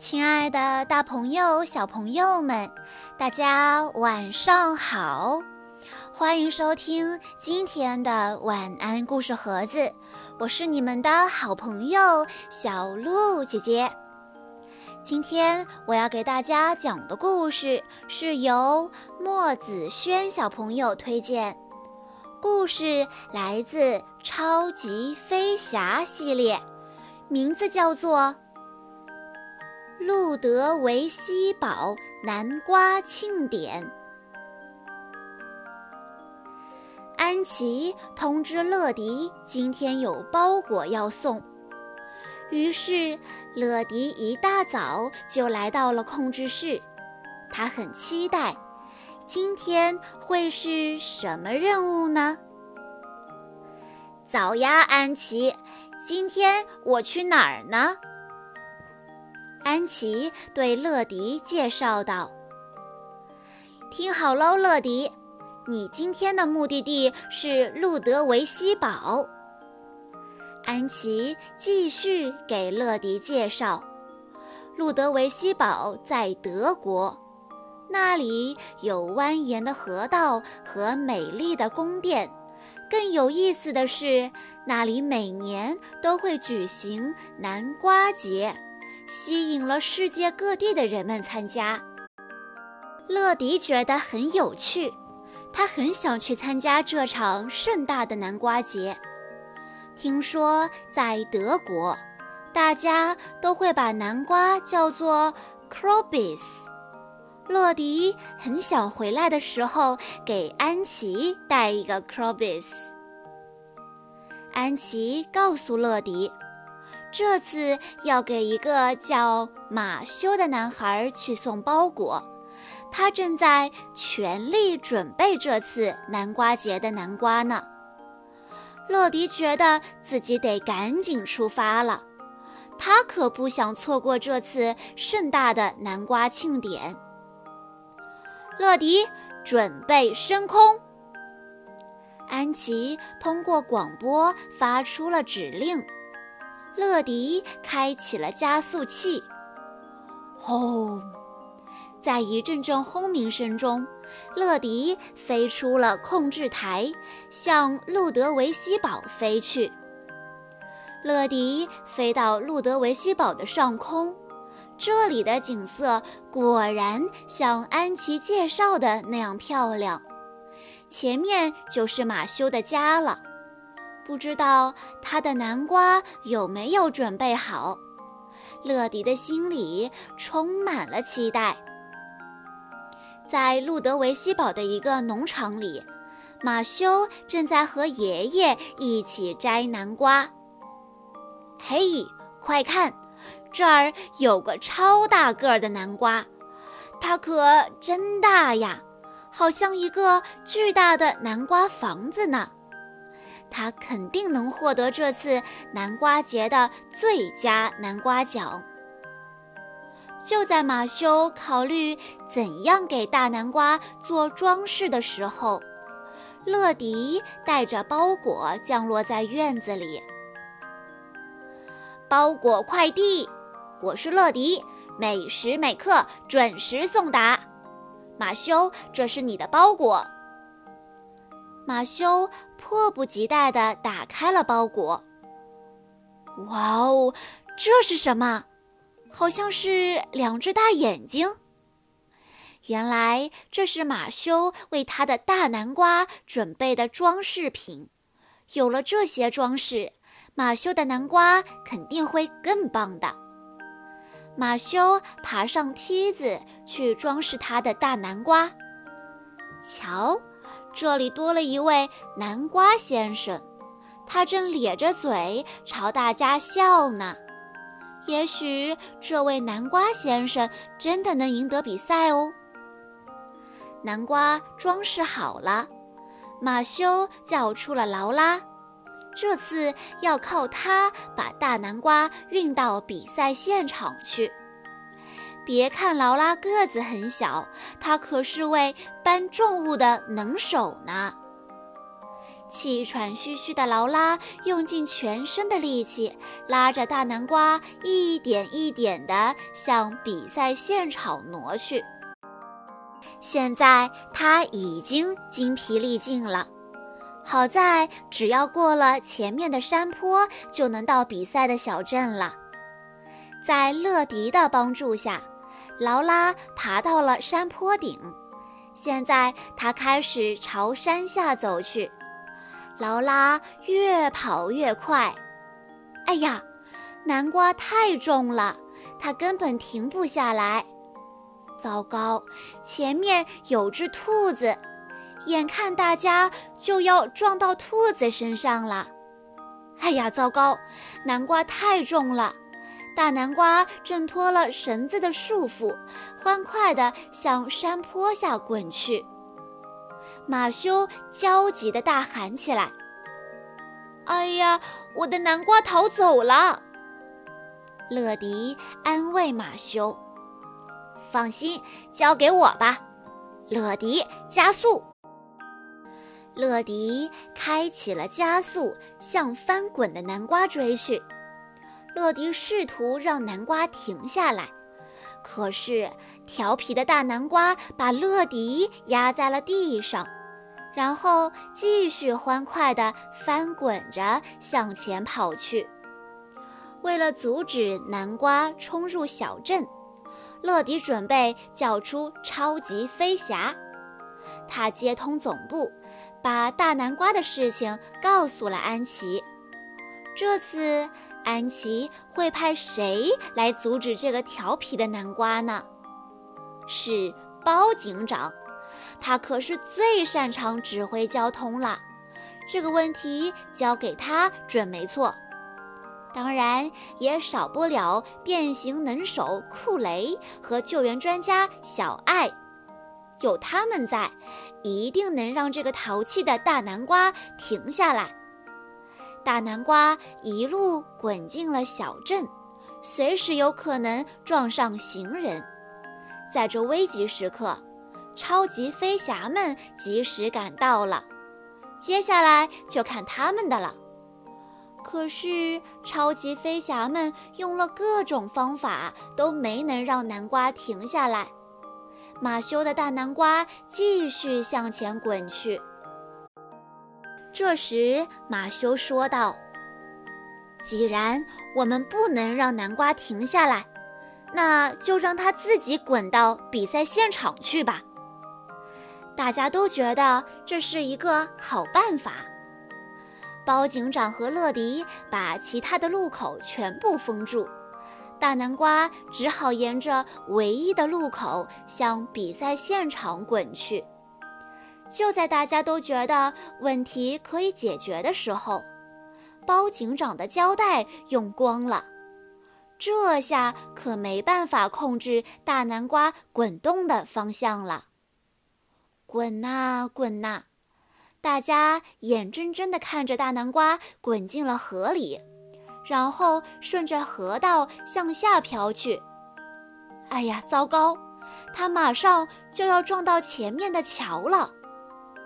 亲爱的，大朋友、小朋友们，大家晚上好！欢迎收听今天的晚安故事盒子，我是你们的好朋友小鹿姐姐。今天我要给大家讲的故事是由莫子轩小朋友推荐，故事来自《超级飞侠》系列，名字叫做。路德维希堡南瓜庆典，安琪通知乐迪今天有包裹要送，于是乐迪一大早就来到了控制室。他很期待，今天会是什么任务呢？早呀，安琪，今天我去哪儿呢？安琪对乐迪介绍道：“听好喽，乐迪，你今天的目的地是路德维希堡。”安琪继续给乐迪介绍：“路德维希堡在德国，那里有蜿蜒的河道和美丽的宫殿。更有意思的是，那里每年都会举行南瓜节。”吸引了世界各地的人们参加。乐迪觉得很有趣，他很想去参加这场盛大的南瓜节。听说在德国，大家都会把南瓜叫做 c r o b i s 乐迪很想回来的时候给安琪带一个 c r o b i s 安琪告诉乐迪。这次要给一个叫马修的男孩去送包裹，他正在全力准备这次南瓜节的南瓜呢。乐迪觉得自己得赶紧出发了，他可不想错过这次盛大的南瓜庆典。乐迪，准备升空！安琪通过广播发出了指令。乐迪开启了加速器，轰！在一阵阵轰鸣声中，乐迪飞出了控制台，向路德维希堡飞去。乐迪飞到路德维希堡的上空，这里的景色果然像安琪介绍的那样漂亮。前面就是马修的家了。不知道他的南瓜有没有准备好？乐迪的心里充满了期待。在路德维希堡的一个农场里，马修正在和爷爷一起摘南瓜。嘿，快看，这儿有个超大个儿的南瓜，它可真大呀，好像一个巨大的南瓜房子呢。他肯定能获得这次南瓜节的最佳南瓜奖。就在马修考虑怎样给大南瓜做装饰的时候，乐迪带着包裹降落在院子里。包裹快递，我是乐迪，每时每刻准时送达。马修，这是你的包裹。马修。迫不及待地打开了包裹。哇哦，这是什么？好像是两只大眼睛。原来这是马修为他的大南瓜准备的装饰品。有了这些装饰，马修的南瓜肯定会更棒的。马修爬上梯子去装饰他的大南瓜。瞧。这里多了一位南瓜先生，他正咧着嘴朝大家笑呢。也许这位南瓜先生真的能赢得比赛哦。南瓜装饰好了，马修叫出了劳拉，这次要靠他把大南瓜运到比赛现场去。别看劳拉个子很小，她可是位搬重物的能手呢。气喘吁吁的劳拉用尽全身的力气，拉着大南瓜一点一点地向比赛现场挪去。现在他已经精疲力尽了，好在只要过了前面的山坡，就能到比赛的小镇了。在乐迪的帮助下，劳拉爬到了山坡顶。现在他开始朝山下走去。劳拉越跑越快，哎呀，南瓜太重了，它根本停不下来。糟糕，前面有只兔子，眼看大家就要撞到兔子身上了。哎呀，糟糕，南瓜太重了，大南瓜挣脱了绳子的束缚，欢快地向山坡下滚去。马修焦急地大喊起来：“哎呀，我的南瓜逃走了！”乐迪安慰马修。放心，交给我吧，乐迪，加速！乐迪开启了加速，向翻滚的南瓜追去。乐迪试图让南瓜停下来，可是调皮的大南瓜把乐迪压在了地上，然后继续欢快地翻滚着向前跑去。为了阻止南瓜冲入小镇。乐迪准备叫出超级飞侠，他接通总部，把大南瓜的事情告诉了安琪。这次安琪会派谁来阻止这个调皮的南瓜呢？是包警长，他可是最擅长指挥交通了。这个问题交给他准没错。当然也少不了变形能手库雷和救援专家小爱，有他们在，一定能让这个淘气的大南瓜停下来。大南瓜一路滚进了小镇，随时有可能撞上行人。在这危急时刻，超级飞侠们及时赶到了，接下来就看他们的了。可是，超级飞侠们用了各种方法，都没能让南瓜停下来。马修的大南瓜继续向前滚去。这时，马修说道：“既然我们不能让南瓜停下来，那就让它自己滚到比赛现场去吧。”大家都觉得这是一个好办法。包警长和乐迪把其他的路口全部封住，大南瓜只好沿着唯一的路口向比赛现场滚去。就在大家都觉得问题可以解决的时候，包警长的胶带用光了，这下可没办法控制大南瓜滚动的方向了。滚呐滚呐！大家眼睁睁地看着大南瓜滚进了河里，然后顺着河道向下飘去。哎呀，糟糕！它马上就要撞到前面的桥了。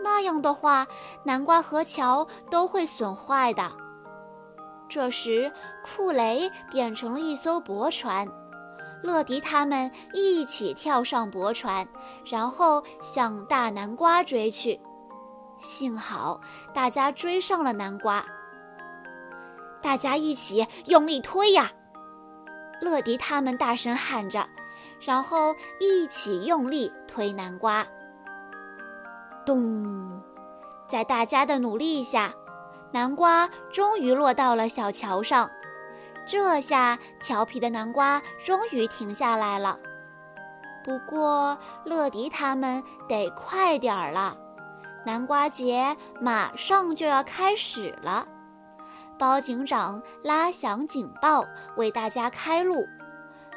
那样的话，南瓜和桥都会损坏的。这时，库雷变成了一艘驳船，乐迪他们一起跳上驳船，然后向大南瓜追去。幸好大家追上了南瓜，大家一起用力推呀！乐迪他们大声喊着，然后一起用力推南瓜。咚！在大家的努力下，南瓜终于落到了小桥上。这下调皮的南瓜终于停下来了。不过乐迪他们得快点儿了。南瓜节马上就要开始了，包警长拉响警报，为大家开路。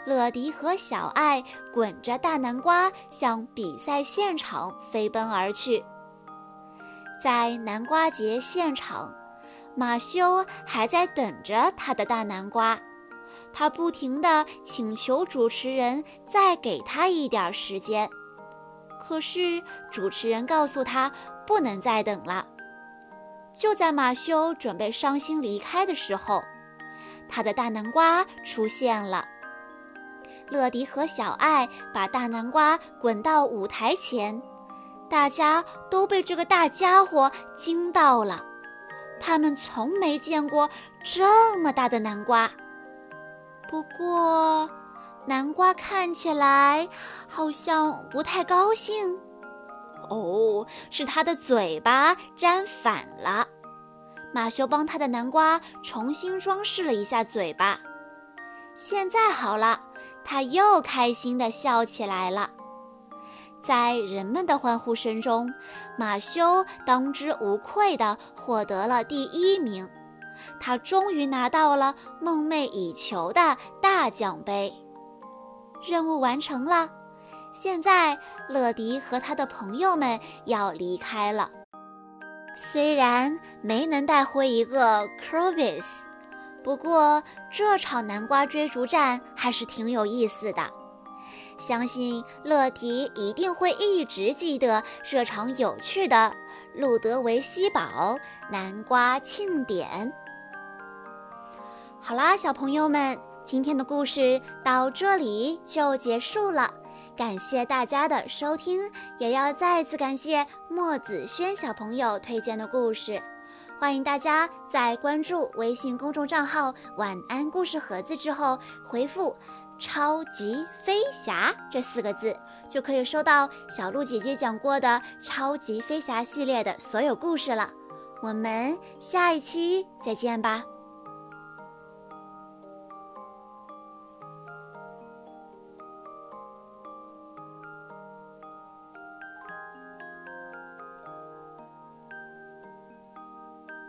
乐迪和小爱滚着大南瓜向比赛现场飞奔而去。在南瓜节现场，马修还在等着他的大南瓜，他不停地请求主持人再给他一点时间。可是主持人告诉他。不能再等了。就在马修准备伤心离开的时候，他的大南瓜出现了。乐迪和小爱把大南瓜滚到舞台前，大家都被这个大家伙惊到了。他们从没见过这么大的南瓜。不过，南瓜看起来好像不太高兴。哦，是他的嘴巴粘反了。马修帮他的南瓜重新装饰了一下嘴巴，现在好了，他又开心地笑起来了。在人们的欢呼声中，马修当之无愧地获得了第一名。他终于拿到了梦寐以求的大奖杯。任务完成了，现在乐迪和他的朋友们要离开了。虽然没能带回一个 c r o b i s 不过这场南瓜追逐战还是挺有意思的。相信乐迪一定会一直记得这场有趣的路德维希堡南瓜庆典。好啦，小朋友们，今天的故事到这里就结束了。感谢大家的收听，也要再次感谢莫子轩小朋友推荐的故事。欢迎大家在关注微信公众账号“晚安故事盒子”之后，回复“超级飞侠”这四个字，就可以收到小鹿姐姐讲过的超级飞侠系列的所有故事了。我们下一期再见吧。